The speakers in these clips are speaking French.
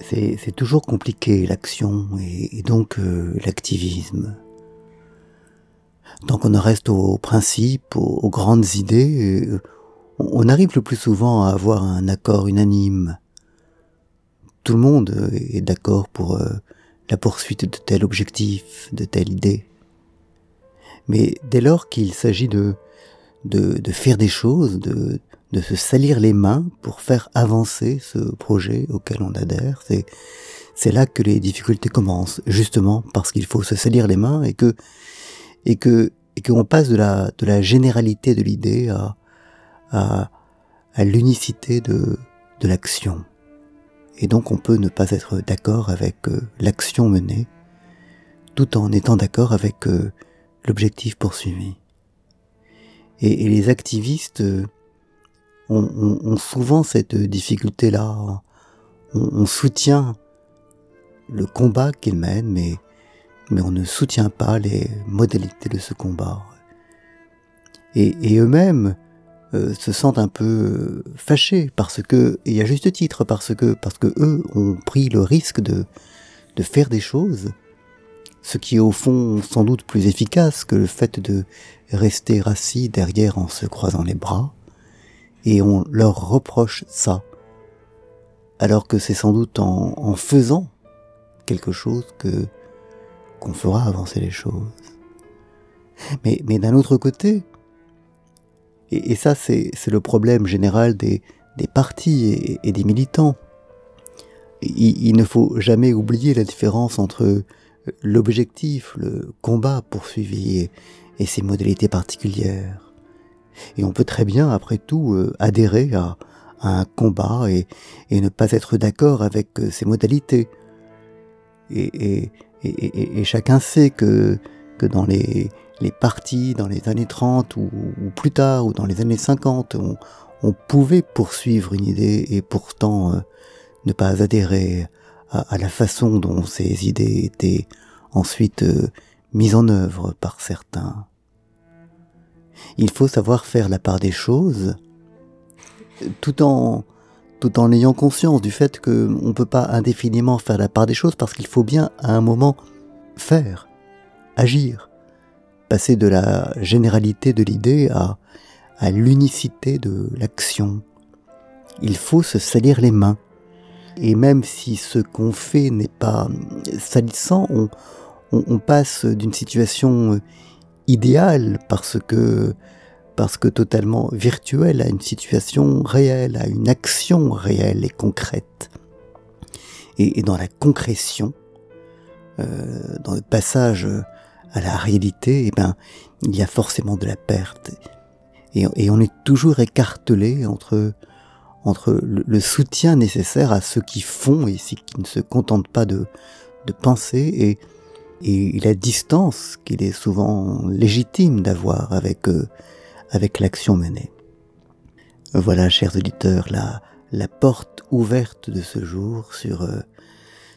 c'est toujours compliqué l'action et, donc euh, l'activisme. Tant qu'on reste aux principes, aux, grandes idées, euh, on arrive le plus souvent à avoir un accord unanime. Tout le monde est d'accord pour euh, la poursuite de tel objectif, de telle idée. Mais dès lors qu'il s'agit de, de, de, faire des choses, de, de se salir les mains pour faire avancer ce projet auquel on adhère. C'est, là que les difficultés commencent, justement parce qu'il faut se salir les mains et que, et que, et qu'on passe de la, de la généralité de l'idée à, à, à l'unicité de, de l'action. Et donc on peut ne pas être d'accord avec euh, l'action menée, tout en étant d'accord avec euh, l'objectif poursuivi. Et, et, les activistes euh, on, souvent cette difficulté-là. On, soutient le combat qu'ils mènent, mais, mais on ne soutient pas les modalités de ce combat. Et, eux-mêmes euh, se sentent un peu fâchés parce que, et à juste titre, parce que, parce que eux ont pris le risque de, de faire des choses, ce qui est au fond sans doute plus efficace que le fait de rester assis derrière en se croisant les bras et on leur reproche ça, alors que c'est sans doute en, faisant quelque chose que qu'on fera avancer les choses. Mais, mais d'un autre côté, et, ça c'est le problème général des, des partis et, des militants, il, ne faut jamais oublier la différence entre l'objectif, le combat poursuivi et ses modalités particulières. Et on peut très bien, après tout, euh, adhérer à, un combat et, ne pas être d'accord avec euh, ses modalités. Et, chacun sait que, que dans les, les partis, dans les années 30 ou, plus tard, ou dans les années 50, on, pouvait poursuivre une idée et pourtant euh, ne pas adhérer à, la façon dont ces idées étaient ensuite mises en œuvre par certains il faut savoir faire la part des choses, tout en tout en ayant conscience du fait qu'on ne peut pas indéfiniment faire la part des choses parce qu'il faut bien à un moment faire, agir, passer de la généralité de l'idée à, à l'unicité de l'action. Il faut se salir les mains. Et même si ce qu'on fait n'est pas salissant, on, on passe d'une situation idéal parce que parce que totalement virtuel à une situation réelle, à une action réelle et concrète. Et, dans la concrétion, euh, dans le passage à la réalité, eh ben, il y a forcément de la perte. Et, on est toujours écartelé entre, entre le, soutien nécessaire à ceux qui font et ceux qui ne se contentent pas de, de penser et, et la distance qu'il est souvent légitime d'avoir avec, euh, avec l'action menée. Voilà, chers auditeurs, la, la porte ouverte de ce jour sur, euh,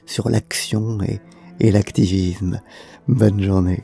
sur l'action et, et l'activisme. Bonne journée.